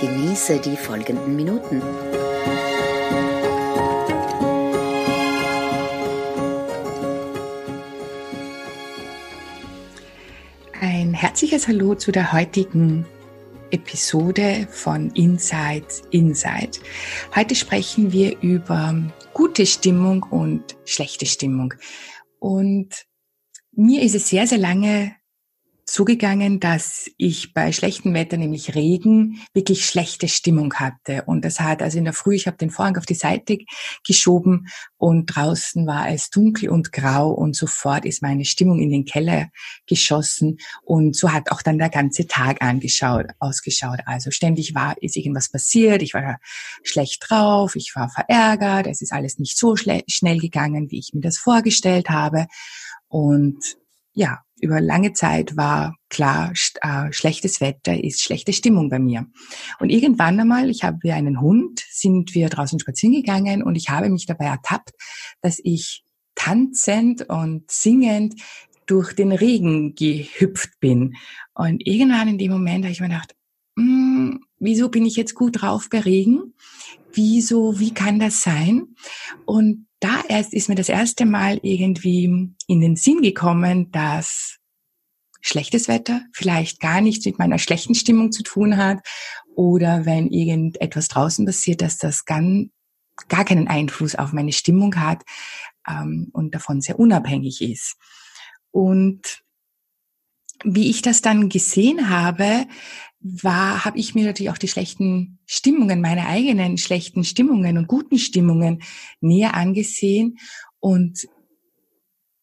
Genieße die folgenden Minuten. Ein herzliches Hallo zu der heutigen Episode von Inside Inside. Heute sprechen wir über gute Stimmung und schlechte Stimmung. Und mir ist es sehr, sehr lange zugegangen, dass ich bei schlechtem Wetter, nämlich Regen, wirklich schlechte Stimmung hatte. Und das hat also in der Früh, ich habe den Vorhang auf die Seite geschoben und draußen war es dunkel und grau und sofort ist meine Stimmung in den Keller geschossen und so hat auch dann der ganze Tag angeschaut, ausgeschaut. Also ständig war, ist irgendwas passiert, ich war schlecht drauf, ich war verärgert, es ist alles nicht so schnell gegangen, wie ich mir das vorgestellt habe. Und ja, über lange Zeit war klar, äh, schlechtes Wetter ist schlechte Stimmung bei mir. Und irgendwann einmal, ich habe einen Hund, sind wir draußen spazieren gegangen und ich habe mich dabei ertappt, dass ich tanzend und singend durch den Regen gehüpft bin. Und irgendwann in dem Moment habe ich mir gedacht, hm, wieso bin ich jetzt gut drauf bei Regen? Wieso, wie kann das sein? Und da erst ist mir das erste Mal irgendwie in den Sinn gekommen, dass schlechtes Wetter vielleicht gar nichts mit meiner schlechten Stimmung zu tun hat oder wenn irgendetwas draußen passiert, dass das gar, gar keinen Einfluss auf meine Stimmung hat ähm, und davon sehr unabhängig ist. Und wie ich das dann gesehen habe, war, habe ich mir natürlich auch die schlechten Stimmungen, meine eigenen schlechten Stimmungen und guten Stimmungen näher angesehen und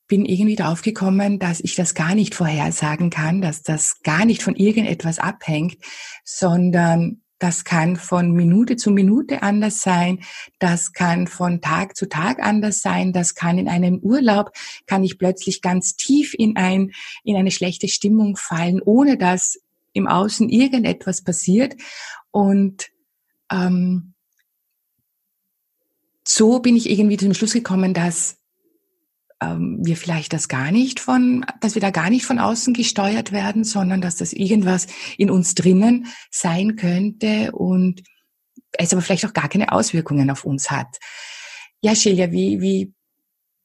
bin irgendwie draufgekommen, dass ich das gar nicht vorhersagen kann, dass das gar nicht von irgendetwas abhängt, sondern das kann von Minute zu Minute anders sein. Das kann von Tag zu Tag anders sein. Das kann in einem Urlaub, kann ich plötzlich ganz tief in ein, in eine schlechte Stimmung fallen, ohne dass im Außen irgendetwas passiert. Und ähm, so bin ich irgendwie zum Schluss gekommen, dass ähm, wir vielleicht das gar nicht von, dass wir da gar nicht von außen gesteuert werden, sondern dass das irgendwas in uns drinnen sein könnte und es aber vielleicht auch gar keine Auswirkungen auf uns hat. Ja, Shelia, wie, wie,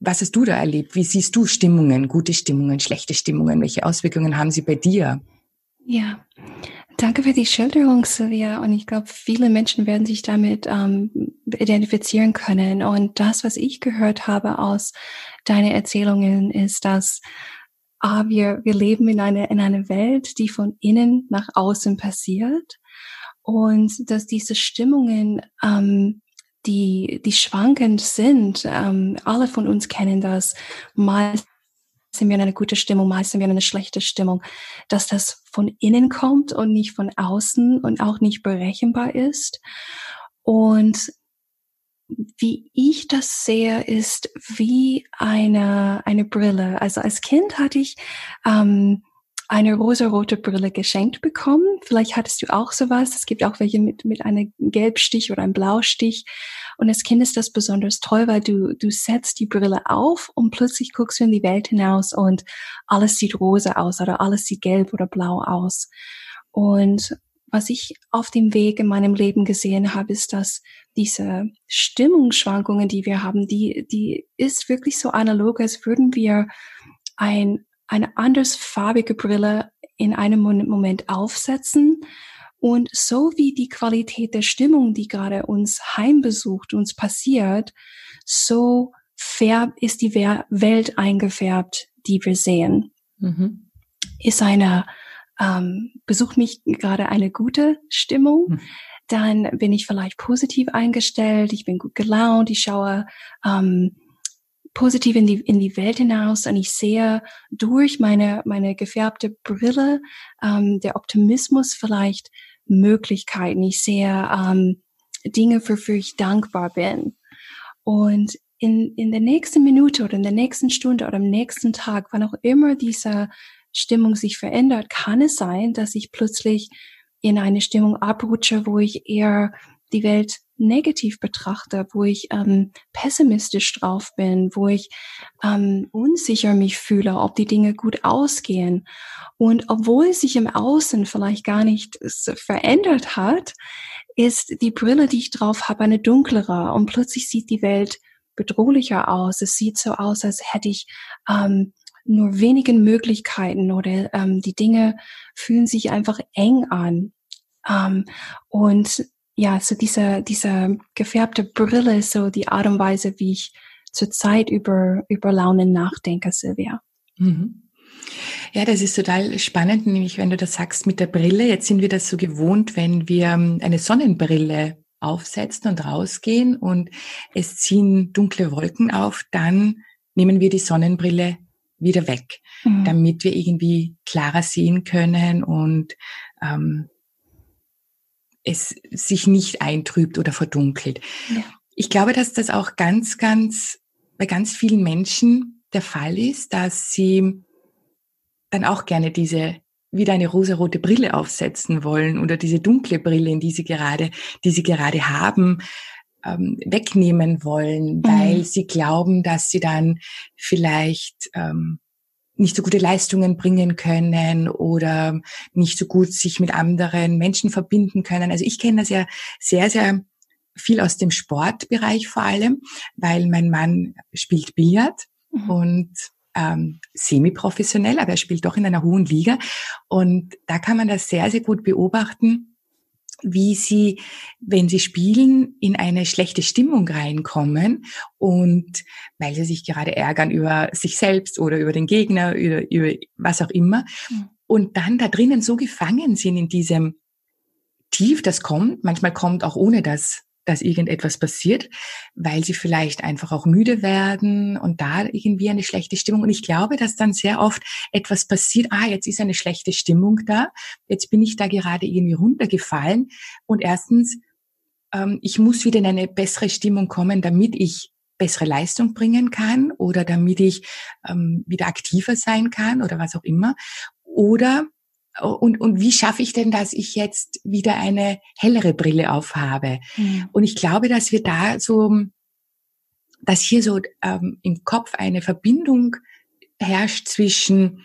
was hast du da erlebt? Wie siehst du Stimmungen, gute Stimmungen, schlechte Stimmungen? Welche Auswirkungen haben sie bei dir? Ja, danke für die Schilderung, Sylvia. Und ich glaube, viele Menschen werden sich damit ähm, identifizieren können. Und das, was ich gehört habe aus deinen Erzählungen, ist, dass ah, wir, wir leben in einer, in einer Welt, die von innen nach außen passiert. Und dass diese Stimmungen, ähm, die, die schwankend sind, ähm, alle von uns kennen das, meist sind wir in einer guten Stimmung, meist sind wir in einer schlechten Stimmung, dass das von innen kommt und nicht von außen und auch nicht berechenbar ist. Und wie ich das sehe, ist wie eine, eine Brille. Also als Kind hatte ich ähm, eine rosarote Brille geschenkt bekommen. Vielleicht hattest du auch sowas. Es gibt auch welche mit, mit einem Gelbstich oder einem Blaustich. Und als Kind ist das besonders toll, weil du, du setzt die Brille auf und plötzlich guckst du in die Welt hinaus und alles sieht rosa aus oder alles sieht gelb oder blau aus. Und was ich auf dem Weg in meinem Leben gesehen habe, ist, dass diese Stimmungsschwankungen, die wir haben, die, die ist wirklich so analog, als würden wir ein, eine andersfarbige Brille in einem Moment aufsetzen und so wie die Qualität der Stimmung, die gerade uns heimbesucht, uns passiert, so färb ist die Welt eingefärbt, die wir sehen. Mhm. Ist eine, ähm, besucht mich gerade eine gute Stimmung, mhm. dann bin ich vielleicht positiv eingestellt, ich bin gut gelaunt, ich schaue ähm, positiv in die, in die Welt hinaus und ich sehe durch meine, meine gefärbte Brille ähm, der Optimismus vielleicht Möglichkeiten. Ich sehe ähm, Dinge, wofür ich dankbar bin. Und in, in der nächsten Minute oder in der nächsten Stunde oder am nächsten Tag, wann auch immer diese Stimmung sich verändert, kann es sein, dass ich plötzlich in eine Stimmung abrutsche, wo ich eher die Welt negativ betrachte, wo ich ähm, pessimistisch drauf bin, wo ich ähm, unsicher mich fühle, ob die Dinge gut ausgehen. Und obwohl sich im Außen vielleicht gar nicht verändert hat, ist die Brille, die ich drauf habe, eine dunklere und plötzlich sieht die Welt bedrohlicher aus. Es sieht so aus, als hätte ich ähm, nur wenigen Möglichkeiten oder ähm, die Dinge fühlen sich einfach eng an. Ähm, und ja, so diese, diese gefärbte Brille so die Art und Weise, wie ich zurzeit über, über Launen nachdenke, Silvia. Mhm. Ja, das ist total spannend, nämlich wenn du das sagst mit der Brille. Jetzt sind wir das so gewohnt, wenn wir ähm, eine Sonnenbrille aufsetzen und rausgehen und es ziehen dunkle Wolken auf, dann nehmen wir die Sonnenbrille wieder weg, mhm. damit wir irgendwie klarer sehen können und ähm, es sich nicht eintrübt oder verdunkelt. Ja. Ich glaube, dass das auch ganz, ganz bei ganz vielen Menschen der Fall ist, dass sie dann auch gerne diese wieder eine rosarote Brille aufsetzen wollen oder diese dunkle Brille, in die sie gerade, die sie gerade haben, ähm, wegnehmen wollen, weil mhm. sie glauben, dass sie dann vielleicht ähm, nicht so gute Leistungen bringen können oder nicht so gut sich mit anderen Menschen verbinden können. Also ich kenne das ja sehr, sehr viel aus dem Sportbereich vor allem, weil mein Mann spielt Billard mhm. und ähm, semi-professionell, aber er spielt doch in einer hohen Liga. Und da kann man das sehr, sehr gut beobachten, wie sie, wenn sie spielen, in eine schlechte Stimmung reinkommen und weil sie sich gerade ärgern über sich selbst oder über den Gegner, über, über was auch immer. Mhm. Und dann da drinnen so gefangen sind in diesem Tief, das kommt. Manchmal kommt auch ohne das dass irgendetwas passiert, weil sie vielleicht einfach auch müde werden und da irgendwie eine schlechte Stimmung. Und ich glaube, dass dann sehr oft etwas passiert, ah, jetzt ist eine schlechte Stimmung da, jetzt bin ich da gerade irgendwie runtergefallen. Und erstens, ähm, ich muss wieder in eine bessere Stimmung kommen, damit ich bessere Leistung bringen kann oder damit ich ähm, wieder aktiver sein kann oder was auch immer. Oder und, und wie schaffe ich denn, dass ich jetzt wieder eine hellere Brille aufhabe? Mhm. Und ich glaube, dass wir da so, dass hier so ähm, im Kopf eine Verbindung herrscht zwischen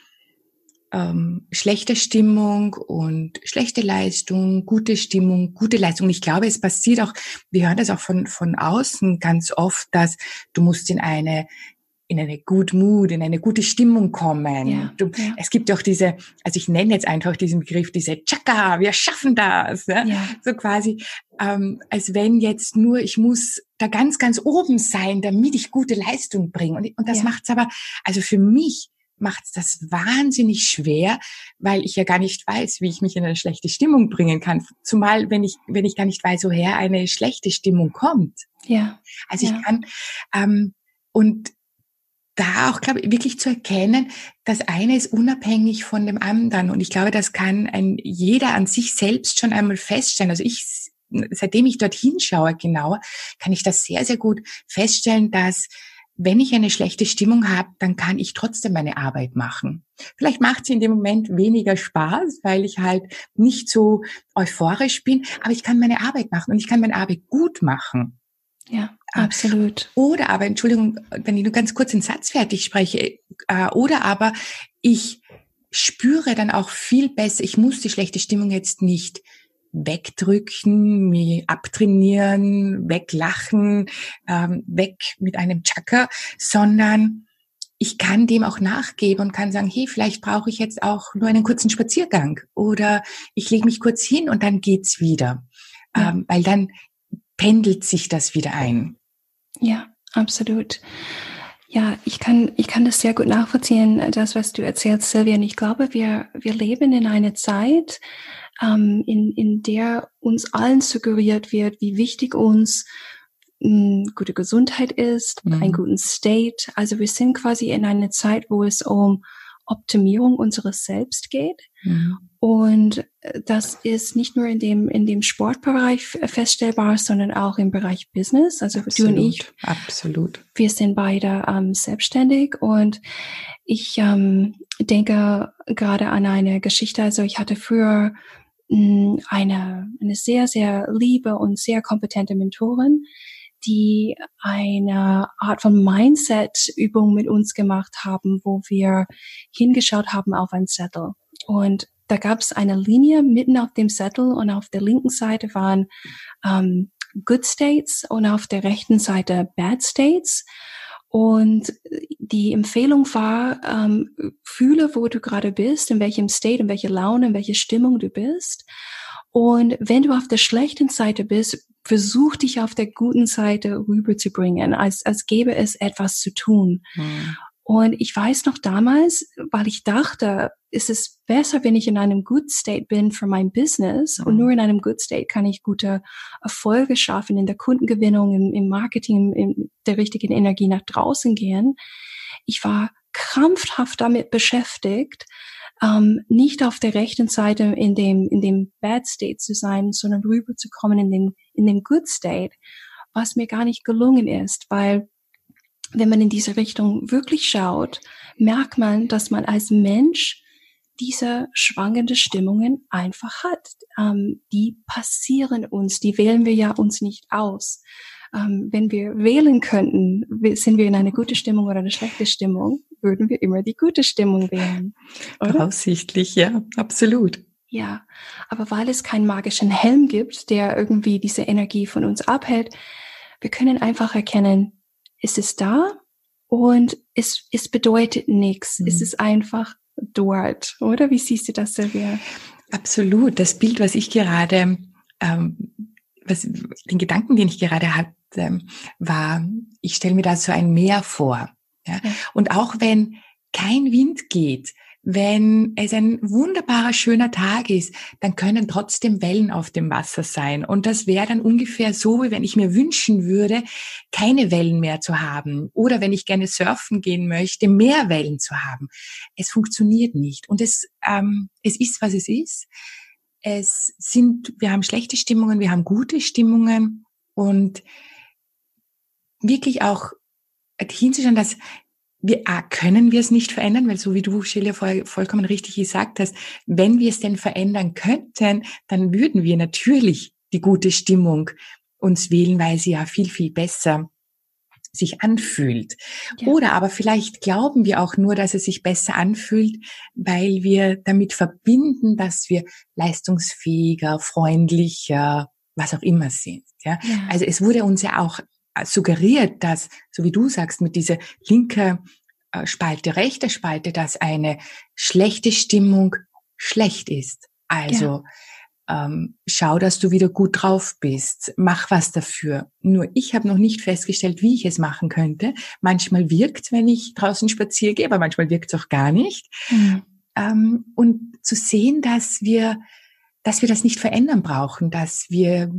ähm, schlechter Stimmung und schlechte Leistung, gute Stimmung, gute Leistung. Und ich glaube, es passiert auch, wir hören das auch von, von außen ganz oft, dass du musst in eine in eine good mood, in eine gute Stimmung kommen. Ja, du, ja. Es gibt auch diese, also ich nenne jetzt einfach diesen Begriff, diese Chaka, wir schaffen das. Ja? ja. So quasi, ähm, als wenn jetzt nur, ich muss da ganz, ganz oben sein, damit ich gute Leistung bringe. Und, und das macht's aber, also für mich macht's das wahnsinnig schwer, weil ich ja gar nicht weiß, wie ich mich in eine schlechte Stimmung bringen kann. Zumal, wenn ich, wenn ich gar nicht weiß, woher eine schlechte Stimmung kommt. Ja. Also ich kann, ähm, und da auch, glaube ich, wirklich zu erkennen, das eine ist unabhängig von dem anderen. Und ich glaube, das kann ein jeder an sich selbst schon einmal feststellen. Also ich, seitdem ich dorthin schaue genauer, kann ich das sehr, sehr gut feststellen, dass wenn ich eine schlechte Stimmung habe, dann kann ich trotzdem meine Arbeit machen. Vielleicht macht sie in dem Moment weniger Spaß, weil ich halt nicht so euphorisch bin, aber ich kann meine Arbeit machen und ich kann meine Arbeit gut machen. Ja, ah, absolut. Oder aber, Entschuldigung, wenn ich nur ganz kurz den Satz fertig spreche, äh, oder aber ich spüre dann auch viel besser, ich muss die schlechte Stimmung jetzt nicht wegdrücken, mir abtrainieren, weglachen, ähm, weg mit einem Chakra, sondern ich kann dem auch nachgeben und kann sagen, hey, vielleicht brauche ich jetzt auch nur einen kurzen Spaziergang oder ich lege mich kurz hin und dann geht's wieder. Ja. Ähm, weil dann pendelt sich das wieder ein. Ja, absolut. Ja, ich kann, ich kann das sehr gut nachvollziehen, das, was du erzählst, Silvia. Und ich glaube, wir, wir leben in einer Zeit, ähm, in, in der uns allen suggeriert wird, wie wichtig uns mh, hm, gute Gesundheit ist, mhm. einen guten State. Also wir sind quasi in einer Zeit, wo es um Optimierung unseres Selbst geht. Mhm. Und äh, das ist nicht nur in dem, in dem Sportbereich feststellbar, sondern auch im Bereich Business. Also absolut, du und ich. Absolut. Wir sind beide ähm, selbstständig und ich ähm, denke gerade an eine Geschichte. Also ich hatte früher mh, hm, eine, eine sehr, sehr liebe und sehr kompetente Mentorin, die eine Art von Mindset-Übung mit uns gemacht haben, wo wir hingeschaut haben auf ein Zettel. Und da gab es eine Linie mitten auf dem Zettel und auf der linken Seite waren ähm, Good States und auf der rechten Seite Bad States. Und die Empfehlung war, ähm, fühle, wo du gerade bist, in welchem State, in welcher Laune, in welcher Stimmung du bist. Und wenn du auf der schlechten Seite bist, versuch dich auf der guten Seite rüberzubringen, als, als gäbe es etwas zu tun. Mhm. Und ich weiß noch damals, weil ich dachte, ist es besser, wenn ich in einem Good State bin für mein Business mhm. und nur in einem Good State kann ich gute Erfolge schaffen in der Kundengewinnung, im, im Marketing, in der richtigen Energie nach draußen gehen. Ich war krampfhaft damit beschäftigt, ähm, nicht auf der rechten Seite in dem, in dem Bad State zu sein, sondern rüberzukommen in den, in den Good State, was mir gar nicht gelungen ist, weil wenn man in diese Richtung wirklich schaut, merkt man, dass man als Mensch diese schwangende Stimmungen einfach hat. Ähm, die passieren uns, die wählen wir ja uns nicht aus. Ähm, wenn wir wählen könnten, sind wir in eine gute Stimmung oder eine schlechte Stimmung, würden wir immer die gute Stimmung wählen. Oder? Voraussichtlich, ja, absolut. Ja, aber weil es keinen magischen Helm gibt, der irgendwie diese Energie von uns abhält, wir können einfach erkennen, ist es da und es, es bedeutet nichts. Mhm. Es ist einfach dort, oder? Wie siehst du das, Silvia? Absolut. Das Bild, was ich gerade, ähm, was, den Gedanken, den ich gerade hatte, war, ich stelle mir da so ein Meer vor. Ja? ja. Und auch wenn kein Wind geht, wenn es ein wunderbarer, schöner Tag ist, dann können trotzdem Wellen auf dem Wasser sein. Und das wäre dann ungefähr so, wie wenn ich mir wünschen würde, keine Wellen mehr zu haben. Oder wenn ich gerne surfen gehen möchte, mehr Wellen zu haben. Es funktioniert nicht. Und es, ähm, es ist, was es ist. Es sind, wir haben schlechte Stimmungen, wir haben gute Stimmungen und wirklich auch hinzuschauen, dass wir A, können wir es nicht verändern, weil so wie du, Shelia, voll, vollkommen richtig gesagt hast, wenn wir es denn verändern könnten, dann würden wir natürlich die gute Stimmung uns wählen, weil sie ja viel, viel besser sich anfühlt. Ja. Oder aber vielleicht glauben wir auch nur, dass es sich besser anfühlt, weil wir damit verbinden, dass wir leistungsfähiger, freundlicher, was auch immer sind. Ja? ja. Also es wurde uns ja auch suggeriert, dass, so wie du sagst, mit dieser linke äh, Spalte, rechte Spalte, dass eine schlechte Stimmung schlecht ist. Also ja. ähm, schau, dass du wieder gut drauf bist. Mach was dafür. Nur ich habe noch nicht festgestellt, wie ich es machen könnte. Manchmal wirkt, wenn ich draußen spazieren gehe, aber manchmal wirkt es auch gar nicht. Mhm. Ähm, und zu sehen, dass wir, dass wir das nicht verändern brauchen, dass wir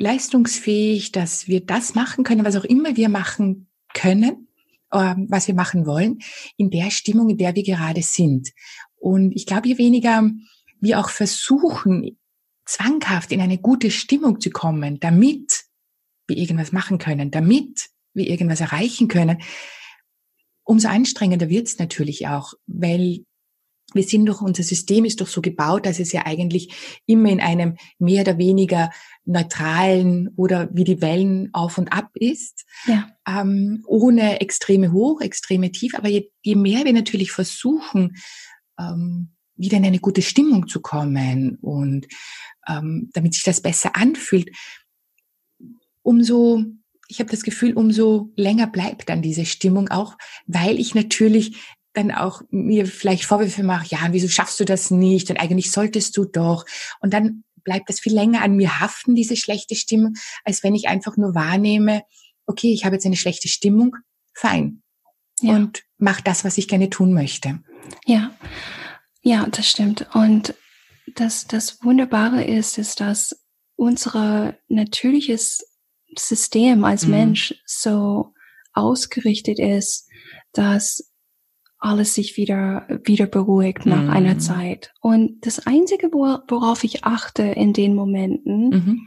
leistungsfähig, dass wir das machen können, was auch immer wir machen können, ähm, was wir machen wollen, in der Stimmung, in der wir gerade sind. Und ich glaube, je weniger wir auch versuchen, zwanghaft in eine gute Stimmung zu kommen, damit wir irgendwas machen können, damit wir irgendwas erreichen können, umso anstrengender wird es natürlich auch, weil wir sind doch, unser System ist doch so gebaut, dass es ja eigentlich immer in einem mehr oder weniger neutralen oder wie die Wellen auf und ab ist, ja. ähm, ohne extreme Hoch, extreme Tief. Aber je, je mehr wir natürlich versuchen, ähm, wieder in eine gute Stimmung zu kommen und ähm, damit sich das besser anfühlt, umso ich habe das Gefühl, umso länger bleibt dann diese Stimmung auch, weil ich natürlich dann auch mir vielleicht Vorwürfe mache, ja, wieso schaffst du das nicht? Und eigentlich solltest du doch. Und dann bleibt das viel länger an mir haften, diese schlechte Stimmung, als wenn ich einfach nur wahrnehme, okay, ich habe jetzt eine schlechte Stimmung, fein. Ja. Und mach das, was ich gerne tun möchte. Ja, ja, das stimmt. Und das, das Wunderbare ist, ist, dass unser natürliches System als mhm. Mensch so ausgerichtet ist, dass alles sich wieder, wieder beruhigt nach mm. einer Zeit. Und das Einzige, worauf ich achte in den Momenten, mhm.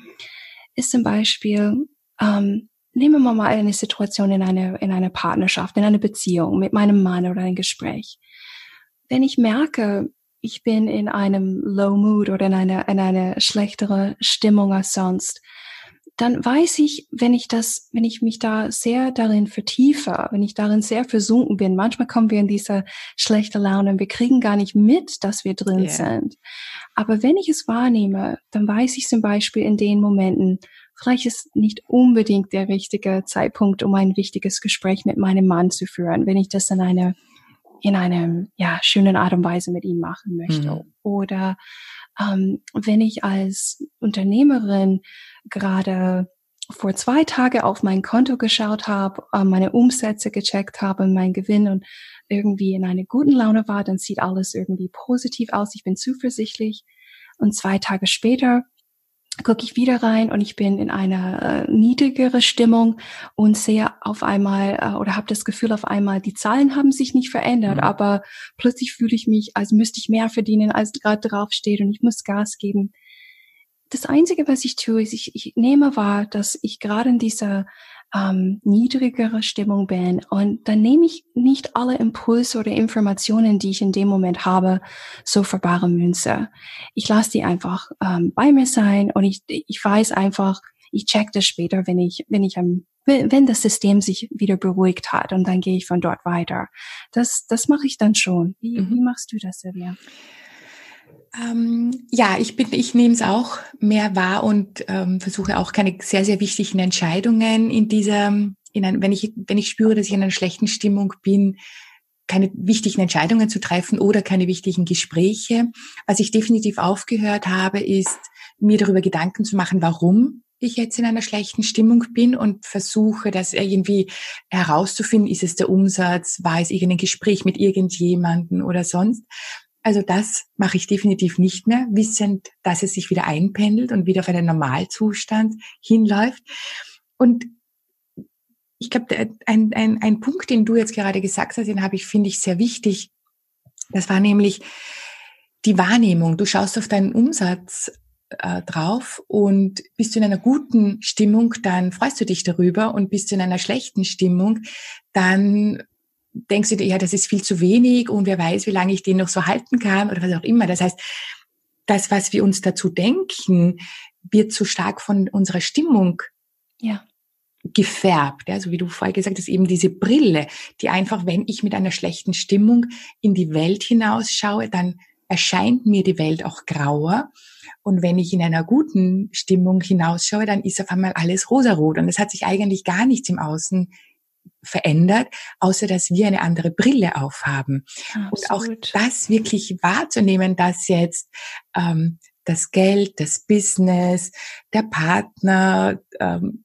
ist zum Beispiel, ähm, nehmen wir mal eine Situation in einer, in einer Partnerschaft, in einer Beziehung mit meinem Mann oder ein Gespräch. Wenn ich merke, ich bin in einem Low Mood oder in einer, in einer schlechtere Stimmung als sonst, dann weiß ich, wenn ich das, wenn ich mich da sehr darin vertiefe, wenn ich darin sehr versunken bin, manchmal kommen wir in diese schlechte Laune und wir kriegen gar nicht mit, dass wir drin yeah. sind. Aber wenn ich es wahrnehme, dann weiß ich zum Beispiel in den Momenten, vielleicht ist nicht unbedingt der richtige Zeitpunkt, um ein wichtiges Gespräch mit meinem Mann zu führen, wenn ich das in einer in einem ja schönen Art und Weise mit ihm machen möchte. Mhm. Oder ähm, wenn ich als Unternehmerin gerade vor zwei Tagen auf mein Konto geschaut habe, äh, meine Umsätze gecheckt habe, mein Gewinn und irgendwie in einer guten Laune war, dann sieht alles irgendwie positiv aus. Ich bin zuversichtlich. Und zwei Tage später gucke ich wieder rein und ich bin in einer äh, niedrigere Stimmung und sehe auf einmal äh, oder habe das Gefühl auf einmal, die Zahlen haben sich nicht verändert, mhm. aber plötzlich fühle ich mich, als müsste ich mehr verdienen, als gerade draufsteht und ich muss Gas geben. Das Einzige, was ich tue, ist, ich, ich nehme wahr, dass ich gerade in dieser ähm, niedrigere Stimmung bin. Und dann nehme ich nicht alle Impulse oder Informationen, die ich in dem Moment habe, so für bare Münze. Ich lasse die einfach ähm, bei mir sein und ich, ich weiß einfach, ich check das später, wenn ich, wenn ich am wenn das System sich wieder beruhigt hat und dann gehe ich von dort weiter. Das, das mache ich dann schon. Wie, mhm. wie machst du das, Silvia? Ähm, ja, ich bin, ich nehme es auch mehr wahr und ähm, versuche auch keine sehr, sehr wichtigen Entscheidungen in dieser, in ein, wenn ich, wenn ich spüre, dass ich in einer schlechten Stimmung bin, keine wichtigen Entscheidungen zu treffen oder keine wichtigen Gespräche. Was ich definitiv aufgehört habe, ist, mir darüber Gedanken zu machen, warum ich jetzt in einer schlechten Stimmung bin und versuche, das irgendwie herauszufinden, ist es der Umsatz, war es irgendein Gespräch mit irgendjemanden oder sonst, also das mache ich definitiv nicht mehr, wissend, dass es sich wieder einpendelt und wieder auf einen Normalzustand hinläuft. Und ich glaube, ein, ein, ein Punkt, den du jetzt gerade gesagt hast, den habe ich, finde ich, sehr wichtig. Das war nämlich die Wahrnehmung. Du schaust auf deinen Umsatz äh, drauf und bist du in einer guten Stimmung, dann freust du dich darüber und bist du in einer schlechten Stimmung, dann denkst du dir, ja, das ist viel zu wenig und wer weiß, wie lange ich den noch so halten kann oder was auch immer. Das heißt, das, was wir uns dazu denken, wird zu stark von unserer Stimmung ja. gefärbt. Ja, so wie du vorher gesagt hast, eben diese Brille, die einfach, wenn ich mit einer schlechten Stimmung in die Welt hinausschaue, dann erscheint mir die Welt auch grauer. Und wenn ich in einer guten Stimmung hinausschaue, dann ist auf einmal alles rosarot. Und es hat sich eigentlich gar nichts im Außen verändert, außer dass wir eine andere Brille aufhaben. Absolut. Und auch das wirklich wahrzunehmen, dass jetzt ähm, das Geld, das Business, der Partner, ähm,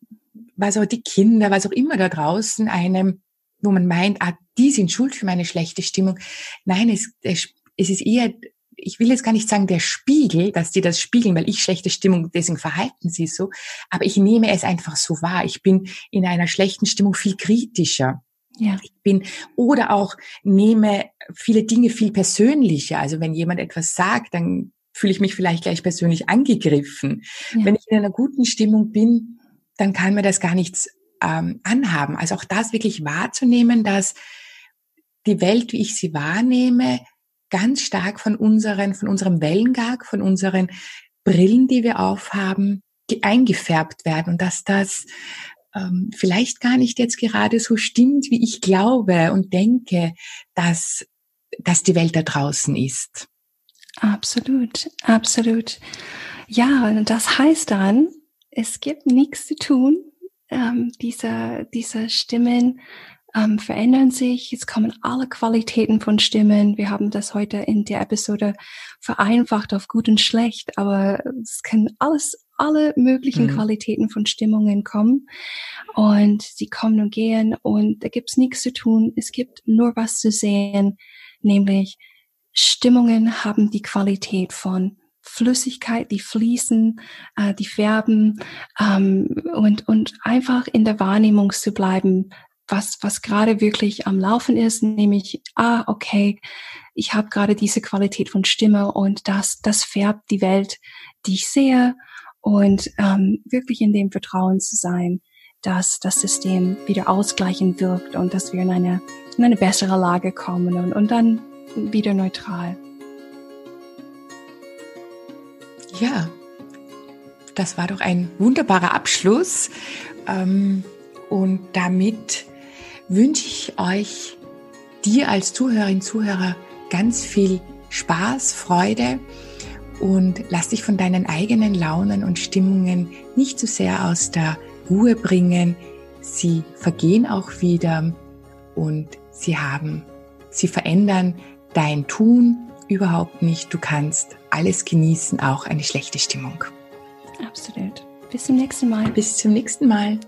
was auch die Kinder, was auch immer da draußen einem, wo man meint, ah, die sind schuld für meine schlechte Stimmung. Nein, es, es ist eher ich will jetzt gar nicht sagen der Spiegel, dass die das spiegeln, weil ich schlechte Stimmung, deswegen verhalten sie so, aber ich nehme es einfach so wahr. Ich bin in einer schlechten Stimmung viel kritischer. Ja. Ich bin, oder auch nehme viele Dinge viel persönlicher. Also wenn jemand etwas sagt, dann fühle ich mich vielleicht gleich persönlich angegriffen. Ja. Wenn ich in einer guten Stimmung bin, dann kann mir das gar nichts ähm, anhaben. Also auch das wirklich wahrzunehmen, dass die Welt, wie ich sie wahrnehme, ganz stark von unseren, von unserem Wellengang, von unseren Brillen, die wir aufhaben, eingefärbt werden und dass das ähm, vielleicht gar nicht jetzt gerade so stimmt, wie ich glaube und denke, dass, dass die Welt da draußen ist. Absolut, absolut. Ja, das heißt dann, es gibt nichts zu tun. Ähm, diese, diese Stimmen ähm, verändern sich. Jetzt kommen alle Qualitäten von Stimmen. Wir haben das heute in der Episode vereinfacht auf gut und schlecht, aber es können alles, alle möglichen mhm. Qualitäten von Stimmungen kommen und sie kommen und gehen und da gibt's nichts zu tun. Es gibt nur was zu sehen, nämlich Stimmungen haben die Qualität von Flüssigkeit, die fließen, äh, die färben ähm, und, und einfach in der Wahrnehmung zu bleiben, was, was gerade wirklich am Laufen ist, nämlich, ah, okay, ich habe gerade diese Qualität von Stimme und das, das färbt die Welt, die ich sehe und ähm, wirklich in dem Vertrauen zu sein, dass das System wieder ausgleichend wirkt und dass wir in eine, in eine bessere Lage kommen und, und dann wieder neutral. Ja, das war doch ein wunderbarer Abschluss. Ähm, und damit wünsche ich euch, dir als Zuhörerin, Zuhörer, ganz viel Spaß, Freude und lass dich von deinen eigenen Launen und Stimmungen nicht zu so sehr aus der Ruhe bringen. Sie vergehen auch wieder und sie haben, sie verändern dein Tun überhaupt nicht. Du kannst alles genießen, auch eine schlechte Stimmung. Absolut. Bis zum nächsten Mal. Bis zum nächsten Mal.